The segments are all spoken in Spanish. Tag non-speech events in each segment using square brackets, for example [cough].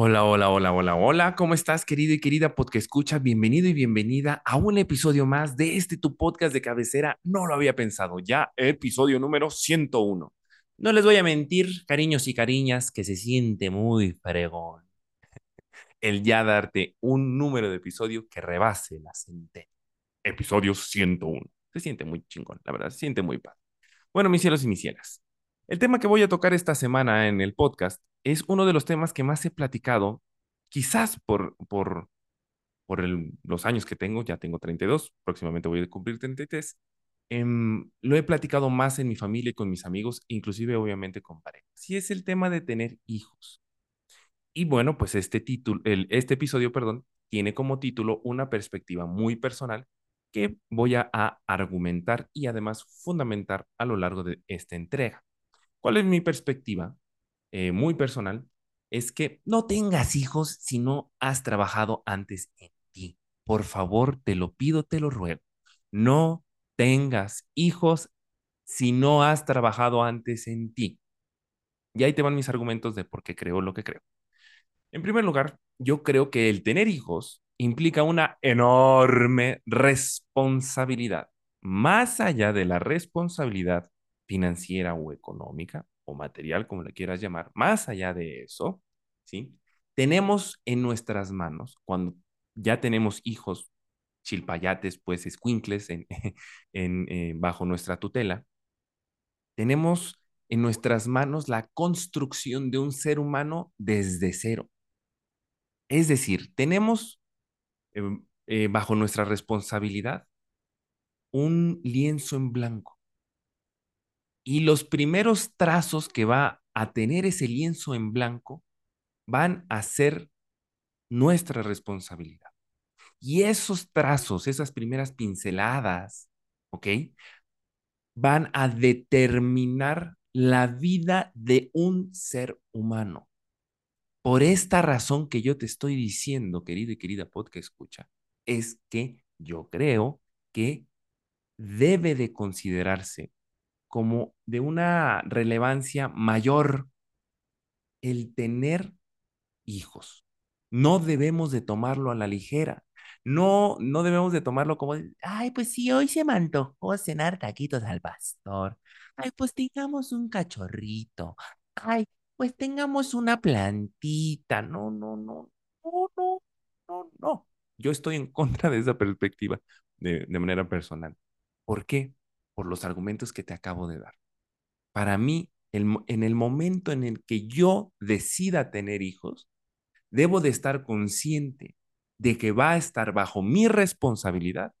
Hola, hola, hola, hola, hola. ¿Cómo estás, querido y querida podcast escucha? Bienvenido y bienvenida a un episodio más de este tu podcast de cabecera. No lo había pensado, ya episodio número 101. No les voy a mentir, cariños y cariñas, que se siente muy fregón el ya darte un número de episodio que rebase la centena. Episodio 101. Se siente muy chingón, la verdad, se siente muy padre. Bueno, mis cielos y mis cielas. El tema que voy a tocar esta semana en el podcast es uno de los temas que más he platicado, quizás por, por, por los años que tengo, ya tengo 32, próximamente voy a cumplir 33. em, lo he platicado más en mi familia y con mis amigos, inclusive obviamente con parejas. Y es el tema de tener hijos. Y bueno, pues este título, este episodio, perdón, tiene como título una perspectiva muy personal que voy a argumentar y además fundamentar a lo largo de esta entrega. ¿Cuál es mi perspectiva? eh, muy personal, es que no tengas hijos si no has trabajado antes en ti. Por favor, te lo pido, te lo ruego. No tengas hijos si no has trabajado antes en ti. Y ahí te van mis argumentos de por qué creo lo que creo. En primer lugar, yo creo que el tener hijos implica una enorme responsabilidad, más allá de la responsabilidad financiera o económica o material, como le quieras llamar, más allá de eso, ¿sí? Tenemos en nuestras manos, cuando ya tenemos hijos chilpayates, pues escuincles en, [laughs] en, eh, bajo nuestra tutela, tenemos en nuestras manos la construcción de un ser humano desde cero. Es decir, tenemos eh, eh, bajo nuestra responsabilidad un lienzo en blanco. Y los primeros trazos que va a tener ese lienzo en blanco van a ser nuestra responsabilidad. Y esos trazos, esas primeras pinceladas, ¿ok? Van a determinar la vida de un ser humano. Por esta razón que yo te estoy diciendo, querido y querida podcast escucha, es que yo creo que debe de considerarse como de una relevancia mayor el tener hijos. No debemos de tomarlo a la ligera. No, no debemos de tomarlo como, ay, pues sí, hoy se me antojó cenar taquitos al pastor. Ay, pues tengamos un cachorrito. Ay, pues tengamos una plantita. No, no, no, no, no, no, no. Yo estoy en contra de esa perspectiva de, de manera personal. ¿Por qué? Por los argumentos que te acabo de dar. Para mí, en el momento en el que yo decida tener hijos, debo de estar consciente de que va a estar bajo mi responsabilidad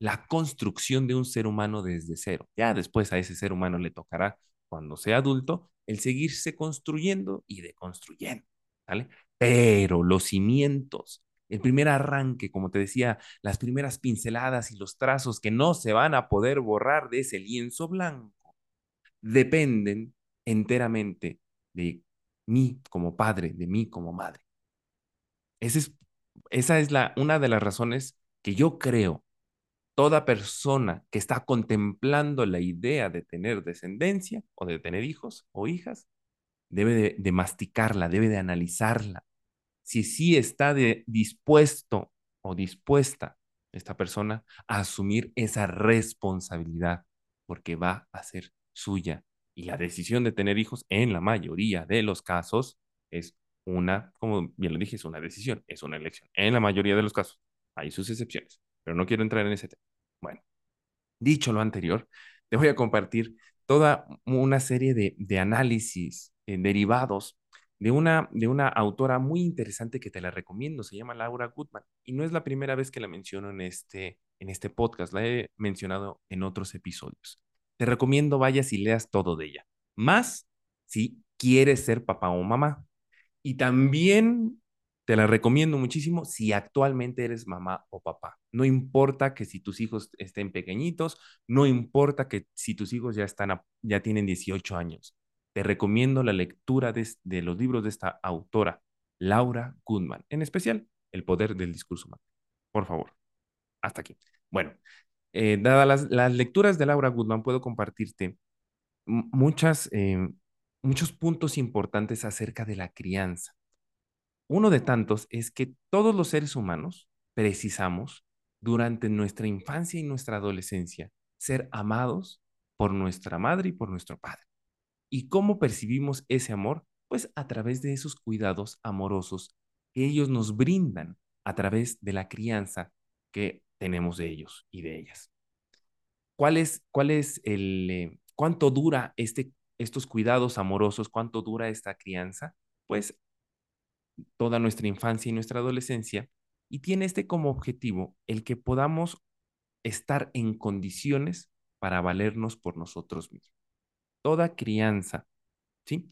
la construcción de un ser humano desde cero. Ya después a ese ser humano le tocará, cuando sea adulto, el seguirse construyendo y deconstruyendo, ¿vale? Pero los cimientos, el primer arranque, como te decía, las primeras pinceladas y los trazos que no se van a poder borrar de ese lienzo blanco, dependen enteramente de mí como padre, de mí como madre. Esa es, esa es la, una de las razones que yo creo toda persona que está contemplando la idea de tener descendencia o de tener hijos o hijas debe de, de masticarla, debe de analizarla. Si sí está dispuesto o dispuesta esta persona a asumir esa responsabilidad, porque va a ser suya. Y la decisión de tener hijos, en la mayoría de los casos, es una, como bien lo dije, es una decisión, es una elección. En la mayoría de los casos, hay sus excepciones, pero no quiero entrar en ese tema. Bueno, dicho lo anterior, te voy a compartir toda una serie de, de análisis eh, derivados de una, de una autora muy interesante que te la recomiendo, se llama Laura Goodman, y no es la primera vez que la menciono en este, en este podcast, la he mencionado en otros episodios. te recomiendo vayas y leas todo de ella. Más si quieres ser papá o mamá. Y también te la recomiendo muchísimo si actualmente eres mamá o papá. No importa que si tus hijos estén pequeñitos, no importa que si tus hijos ya están ya tienen 18 años. Te recomiendo la lectura de, los libros de esta autora, Laura Goodman, en especial El poder del discurso humano. Por favor, hasta aquí. Bueno, eh, dadas las, lecturas de Laura Goodman, puedo compartirte eh, muchos puntos importantes acerca de la crianza. Uno de tantos es que todos los seres humanos precisamos durante nuestra infancia y nuestra adolescencia ser amados por nuestra madre y por nuestro padre. ¿Y cómo percibimos ese amor? Pues a través de esos cuidados amorosos que ellos nos brindan a través de la crianza que tenemos de ellos y de ellas. ¿Cuál es, cuál es el, eh, cuánto dura este, estos cuidados amorosos? ¿Cuánto dura esta crianza? Pues toda nuestra infancia y nuestra adolescencia y tiene este como objetivo el que podamos estar en condiciones para valernos por nosotros mismos. Toda crianza, ¿sí?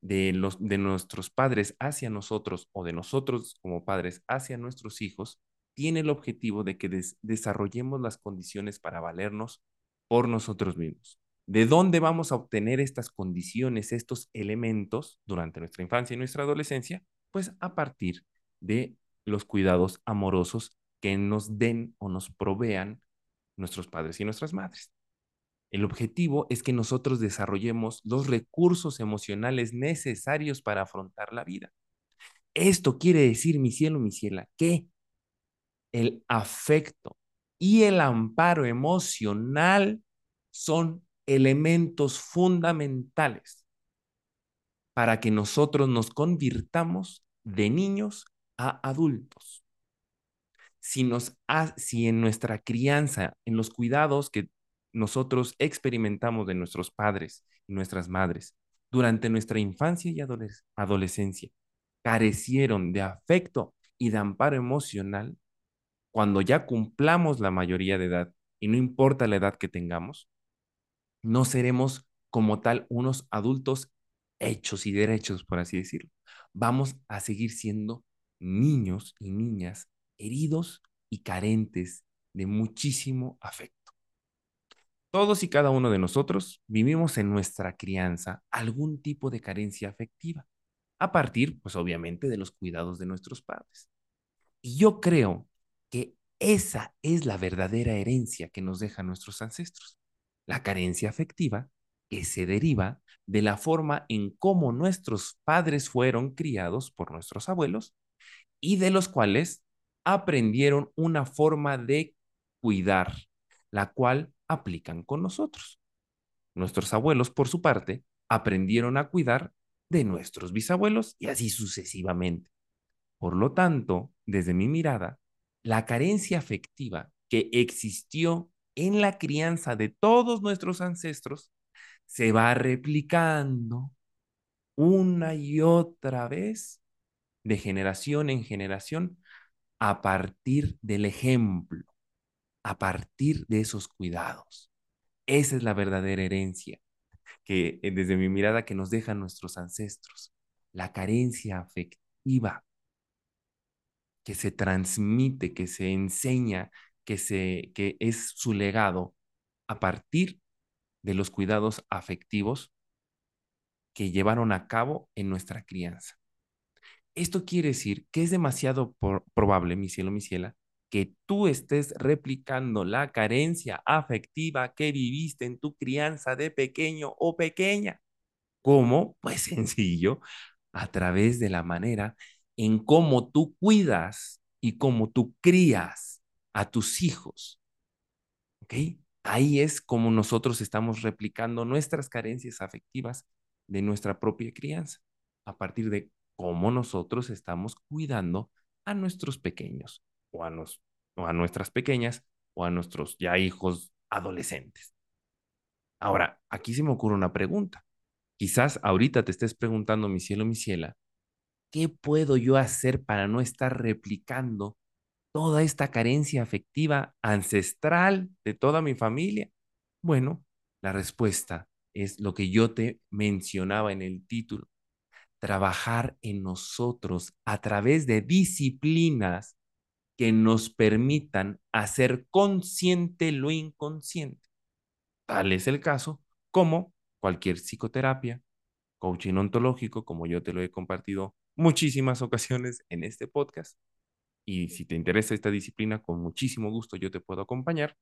De, los, de nuestros padres hacia nosotros o de nosotros como padres hacia nuestros hijos tiene el objetivo de que desarrollemos las condiciones para valernos por nosotros mismos. ¿De dónde vamos a obtener estas condiciones, estos elementos durante nuestra infancia y nuestra adolescencia? Pues a partir de los cuidados amorosos que nos den o nos provean nuestros padres y nuestras madres. El objetivo es que nosotros desarrollemos los recursos emocionales necesarios para afrontar la vida. Esto quiere decir, mi cielo, mi ciela, que el afecto y el amparo emocional son elementos fundamentales para que nosotros nos convirtamos de niños a adultos. Si, nos si en nuestra crianza, en los cuidados que nosotros experimentamos de nuestros padres y nuestras madres durante nuestra infancia y adolescencia, carecieron de afecto y de amparo emocional, cuando ya cumplamos la mayoría de edad, y no importa la edad que tengamos, no seremos como tal unos adultos hechos y derechos, por así decirlo vamos a seguir siendo niños y niñas heridos y carentes de muchísimo afecto. Todos y cada uno de nosotros vivimos en nuestra crianza algún tipo de carencia afectiva, a partir, pues obviamente, de los cuidados de nuestros padres. Y yo creo que esa es la verdadera herencia que nos dejan nuestros ancestros, la carencia afectiva que se deriva de la forma en cómo nuestros padres fueron criados por nuestros abuelos y de los cuales aprendieron una forma de cuidar, la cual aplican con nosotros. Nuestros abuelos, por su parte, aprendieron a cuidar de nuestros bisabuelos y así sucesivamente. Por lo tanto, desde mi mirada, la carencia afectiva que existió en la crianza de todos nuestros ancestros se va replicando una y otra vez de generación en generación a partir del ejemplo, a partir de esos cuidados. Esa es la verdadera herencia que eh, desde mi mirada que nos dejan nuestros ancestros, la carencia afectiva que se transmite, que se enseña, que se que es su legado a partir de los cuidados afectivos que llevaron a cabo en nuestra crianza. Esto quiere decir que es demasiado probable, mi cielo, mi ciela, que tú estés replicando la carencia afectiva que viviste en tu crianza de pequeño o pequeña. ¿Cómo? Pues sencillo, a través de la manera en cómo tú cuidas y cómo tú crías a tus hijos. ¿Ok? Ahí es como nosotros estamos replicando nuestras carencias afectivas de nuestra propia crianza, a partir de cómo nosotros estamos cuidando a nuestros pequeños o a, o a nuestras pequeñas o a nuestros ya hijos adolescentes. Ahora, aquí se me ocurre una pregunta. Quizás ahorita te estés preguntando, mi cielo, mi ciela, ¿qué puedo yo hacer para no estar replicando toda esta carencia afectiva ancestral de toda mi familia? Bueno, La respuesta es lo que yo te mencionaba en el título, trabajar en nosotros a través de disciplinas que nos permitan hacer consciente lo inconsciente. Tal es el caso como cualquier psicoterapia, coaching ontológico, como yo te lo he compartido muchísimas [laughs] ocasiones en este podcast. Y si te interesa esta disciplina, con muchísimo gusto yo te puedo acompañar.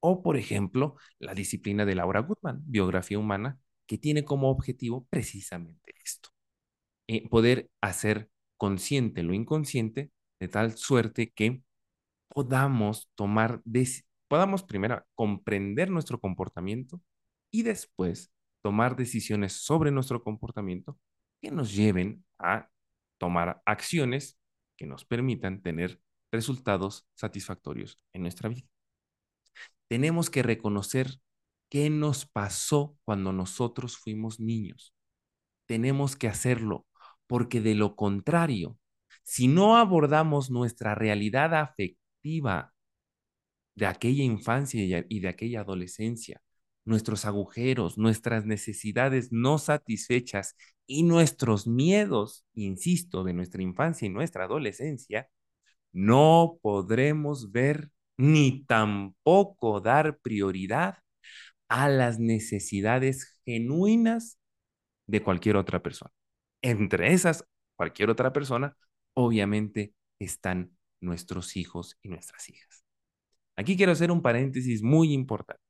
O, por ejemplo, la disciplina de Laura Goodman, biografía humana, que tiene como objetivo precisamente esto, eh, poder hacer consciente lo inconsciente de tal suerte que podamos tomar, podamos primero comprender nuestro comportamiento y después tomar decisiones sobre nuestro comportamiento que nos lleven a tomar acciones que nos permitan tener resultados satisfactorios en nuestra vida. Tenemos que reconocer qué nos pasó cuando nosotros fuimos niños. Tenemos que hacerlo porque de lo contrario, si no abordamos nuestra realidad afectiva de aquella infancia y de aquella adolescencia, nuestros agujeros, nuestras necesidades no satisfechas y nuestros miedos, insisto, de nuestra infancia y nuestra adolescencia, no podremos ver ni tampoco dar prioridad a las necesidades genuinas de cualquier otra persona. Entre esas, cualquier otra persona, obviamente están nuestros hijos y nuestras hijas. Aquí quiero hacer un paréntesis muy importante.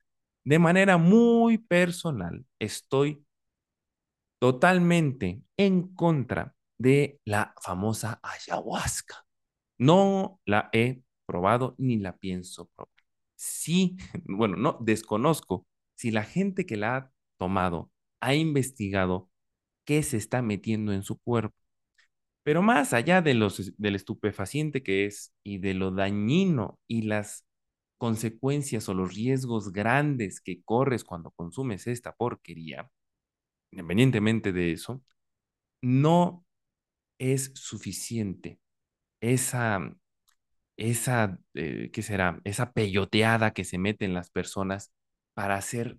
De manera muy personal, estoy totalmente en contra de la famosa ayahuasca. No la he probado ni la pienso probar. Sí, [laughs] bueno, no, desconozco si la gente que la ha tomado ha investigado qué se está metiendo en su cuerpo. Pero más allá de los, del estupefaciente que es y de lo dañino y las consecuencias o los riesgos grandes que corres cuando consumes esta porquería, independientemente de eso, no es suficiente esa, esa, eh, ¿qué será? Esa peyoteada que se mete en las personas para hacer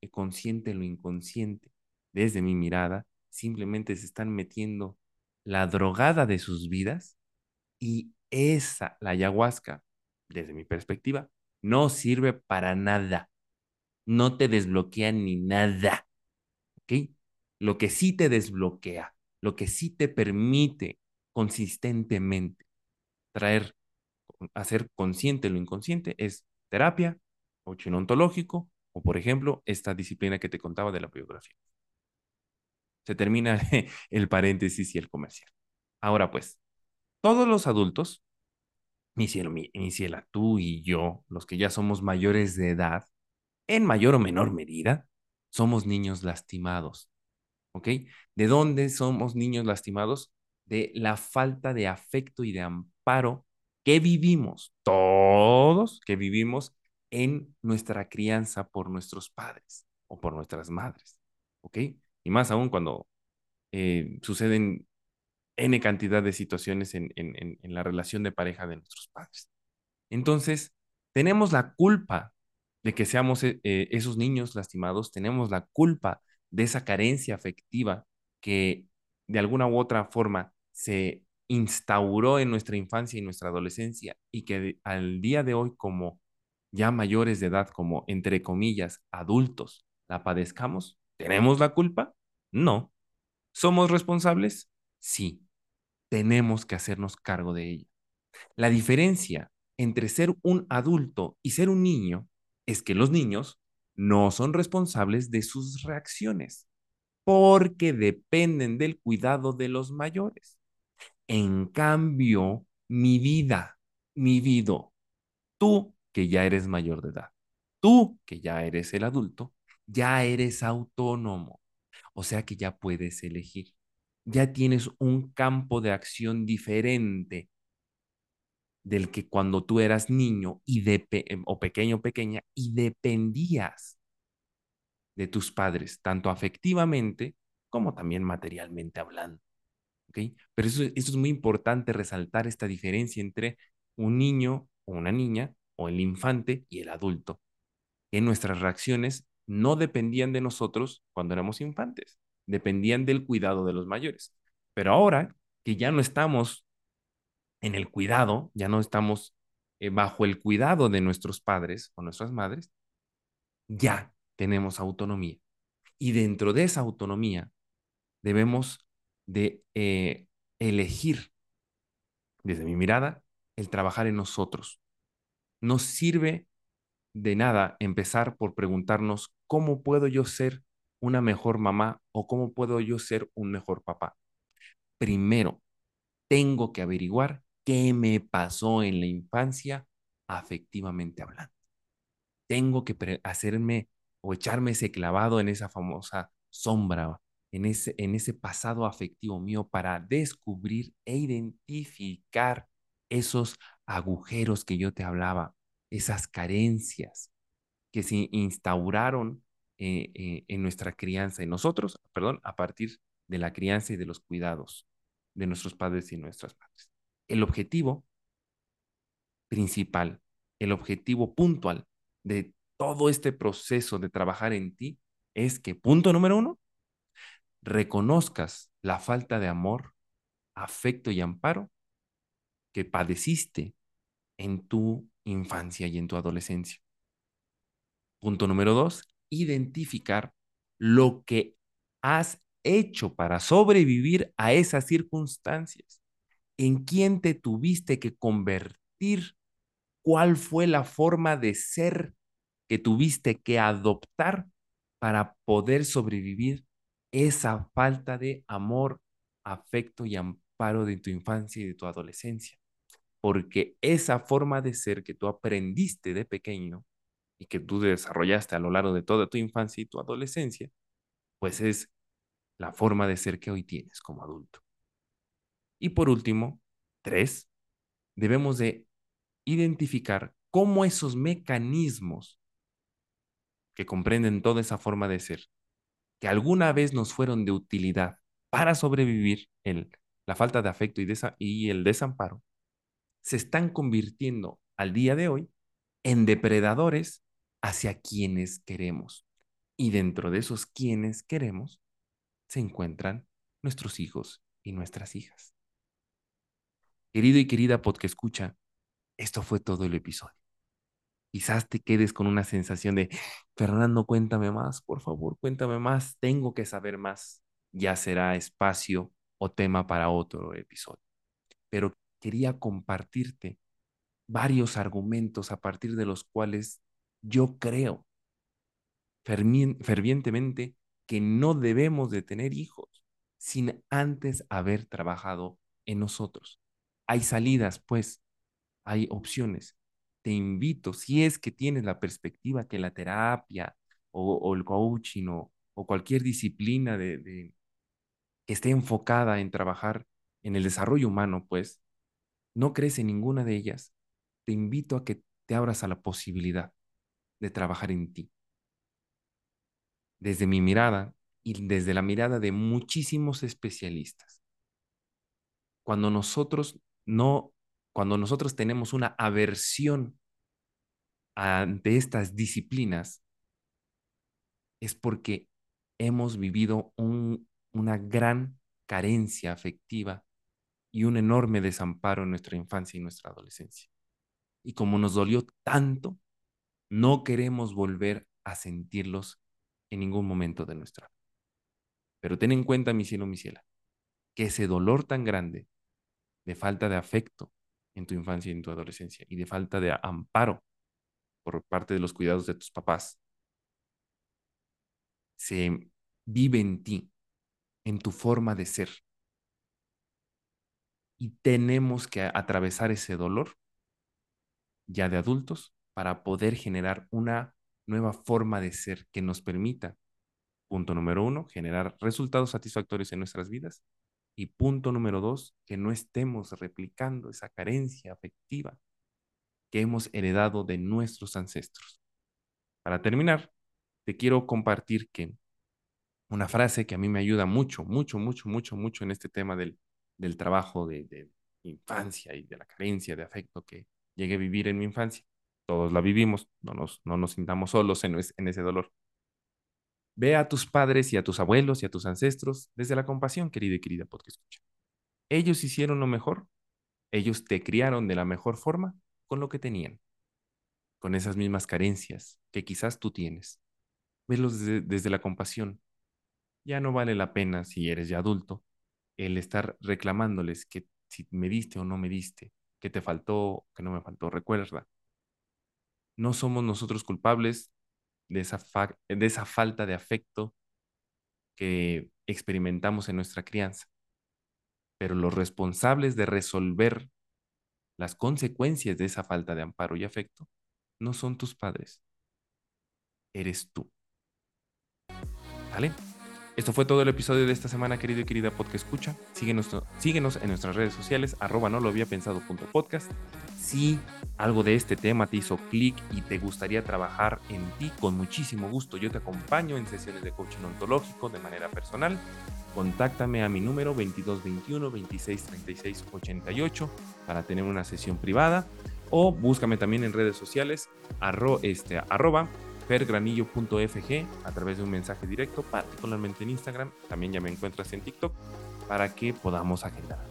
eh, consciente lo inconsciente. Desde mi mirada, simplemente se están metiendo la drogada de sus vidas y esa, la ayahuasca, desde mi perspectiva, no sirve para nada. No te desbloquea ni nada. ¿Ok? Lo que sí te desbloquea, lo que sí te permite consistentemente traer, hacer consciente lo inconsciente es terapia, coaching ontológico o, por ejemplo, esta disciplina que te contaba de la biografía. Se termina [laughs] el paréntesis y el comercial. Ahora pues, todos los adultos, mi cielo, mi, ciela, tú y yo, los que ya somos mayores de edad, en mayor o menor medida, somos niños lastimados. ¿Ok? ¿De dónde somos niños lastimados? De la falta de afecto y de amparo que vivimos, todos que vivimos en nuestra crianza por nuestros padres o por nuestras madres. ¿Ok? Y más aún cuando eh, suceden N cantidad de situaciones en, en, la relación de pareja de nuestros padres. Entonces, tenemos la culpa de que seamos eh, eh, esos niños lastimados, tenemos la culpa de esa carencia afectiva que de alguna u otra forma se instauró en nuestra infancia y nuestra adolescencia y que al día de hoy como ya mayores de edad, como entre comillas adultos, la padezcamos, ¿tenemos la culpa? No. ¿Somos responsables? Sí. Tenemos que hacernos cargo de ella. La diferencia entre ser un adulto y ser un niño es que los niños no son responsables de sus reacciones porque dependen del cuidado de los mayores. En cambio, mi vida, mi vida, tú que ya eres mayor de edad, tú que ya eres el adulto, ya eres autónomo. O sea que ya puedes elegir. Ya tienes un campo de acción diferente del que cuando tú eras niño y de em, o pequeño pequeña y dependías de tus padres, tanto afectivamente como también materialmente hablando. ¿Okay? Pero eso, eso es muy importante resaltar esta diferencia entre un niño o una niña o el infante y el adulto. que nuestras reacciones no dependían de nosotros cuando éramos infantes, dependían del cuidado de los mayores. Pero ahora que ya no estamos en el cuidado, ya no estamos eh, bajo el cuidado de nuestros padres o nuestras madres, ya tenemos autonomía. Y dentro de esa autonomía debemos de eh, elegir, desde mi mirada, el trabajar en nosotros. Nos sirve de nada empezar por preguntarnos cómo puedo yo ser una mejor mamá o cómo puedo yo ser un mejor papá. Primero, tengo que averiguar qué me pasó en la infancia afectivamente hablando. Tengo que hacerme o echarme ese clavado en esa famosa sombra, en ese, en ese pasado afectivo mío para descubrir e identificar esos agujeros que yo te hablaba, esas carencias que se instauraron eh, eh, en nuestra crianza, en nosotros, perdón, a partir de la crianza y de los cuidados de nuestros padres y nuestras madres. El objetivo principal, el objetivo puntual de todo este proceso de trabajar en ti es que, punto número uno, reconozcas la falta de amor, afecto y amparo que padeciste en tu infancia y en tu adolescencia. Punto número dos, identificar lo que has hecho para sobrevivir a esas circunstancias. ¿En quién te tuviste que convertir? ¿Cuál fue la forma de ser que tuviste que adoptar para poder sobrevivir esa falta de amor, afecto y amparo de tu infancia y de tu adolescencia? Porque esa forma de ser que tú aprendiste de pequeño y que tú desarrollaste a lo largo de toda tu infancia y tu adolescencia, pues es la forma de ser que hoy tienes como adulto. Y por último, tres, debemos de identificar cómo esos mecanismos que comprenden toda esa forma de ser, que alguna vez nos fueron de utilidad para sobrevivir en la falta de afecto y, y el desamparo, se están convirtiendo al día de hoy en depredadores hacia quienes queremos. Y dentro de esos quienes queremos se encuentran nuestros hijos y nuestras hijas. Querido y querida que escucha, esto fue todo el episodio. Quizás te quedes con una sensación de, Fernando, cuéntame más, por favor, cuéntame más, tengo que saber más. Ya será espacio o tema para otro episodio. Pero quería compartirte varios argumentos a partir de los cuales yo creo fervientemente que no debemos de tener hijos sin antes haber trabajado en nosotros. Hay salidas, pues, hay opciones. Te invito, si es que tienes la perspectiva que la terapia o, el coaching o, cualquier disciplina que esté enfocada en trabajar en el desarrollo humano, pues, no crees en ninguna de ellas, te invito a que te abras a la posibilidad de trabajar en ti. Desde mi mirada y desde la mirada de muchísimos especialistas. Cuando nosotros no, cuando nosotros tenemos una aversión ante estas disciplinas, es porque hemos vivido una gran carencia afectiva y un enorme desamparo en nuestra infancia y nuestra adolescencia. Y como nos dolió tanto, no queremos volver a sentirlos en ningún momento de nuestra vida. Pero ten en cuenta, mi cielo, mi ciela, que ese dolor tan grande de falta de afecto en tu infancia y en tu adolescencia y de falta de amparo por parte de los cuidados de tus papás, se vive en ti, en tu forma de ser. Y tenemos que atravesar ese dolor ya de adultos para poder generar una nueva forma de ser que nos permita, punto número uno, generar resultados satisfactorios en nuestras vidas. Y punto número dos, que no estemos replicando esa carencia afectiva que hemos heredado de nuestros ancestros. Para terminar, te quiero compartir que una frase que a mí me ayuda mucho, mucho, mucho, mucho, mucho en este tema del, del trabajo de, de infancia y de la carencia de afecto que llegué a vivir en mi infancia. todos la vivimos, no nos, no nos sintamos solos en, en ese dolor. Ve a tus padres y a tus abuelos y a tus ancestros desde la compasión, querida y querida porque escucha. Ellos hicieron lo mejor, ellos te criaron de la mejor forma con lo que tenían, con esas mismas carencias que quizás tú tienes. Velos desde, desde la compasión. Ya no vale la pena, si eres ya adulto, el estar reclamándoles que si me diste o no me diste, que te faltó, que no me faltó. Recuerda, no somos nosotros culpables de esa, de esa falta de afecto que experimentamos en nuestra crianza, pero los responsables de resolver las consecuencias de esa falta de amparo y afecto no son tus padres, eres tú. ¿Vale? Esto fue todo el episodio de esta semana, querido y querida podcast escucha. Síguenos, síguenos en nuestras redes sociales, arroba no lo había pensado punto podcast. Si algo de este tema te hizo clic y te gustaría trabajar en ti, con muchísimo gusto yo te acompaño en sesiones de coaching ontológico de manera personal. Contáctame a mi número 2221 2636 88 para tener una sesión privada o búscame también en redes sociales arro, este, arroba pergranillo.fg a través de un mensaje directo, particularmente en Instagram. También ya me encuentras en TikTok para que podamos agendar.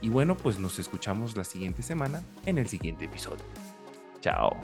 Y bueno, pues nos escuchamos la siguiente semana en el siguiente episodio. Chao.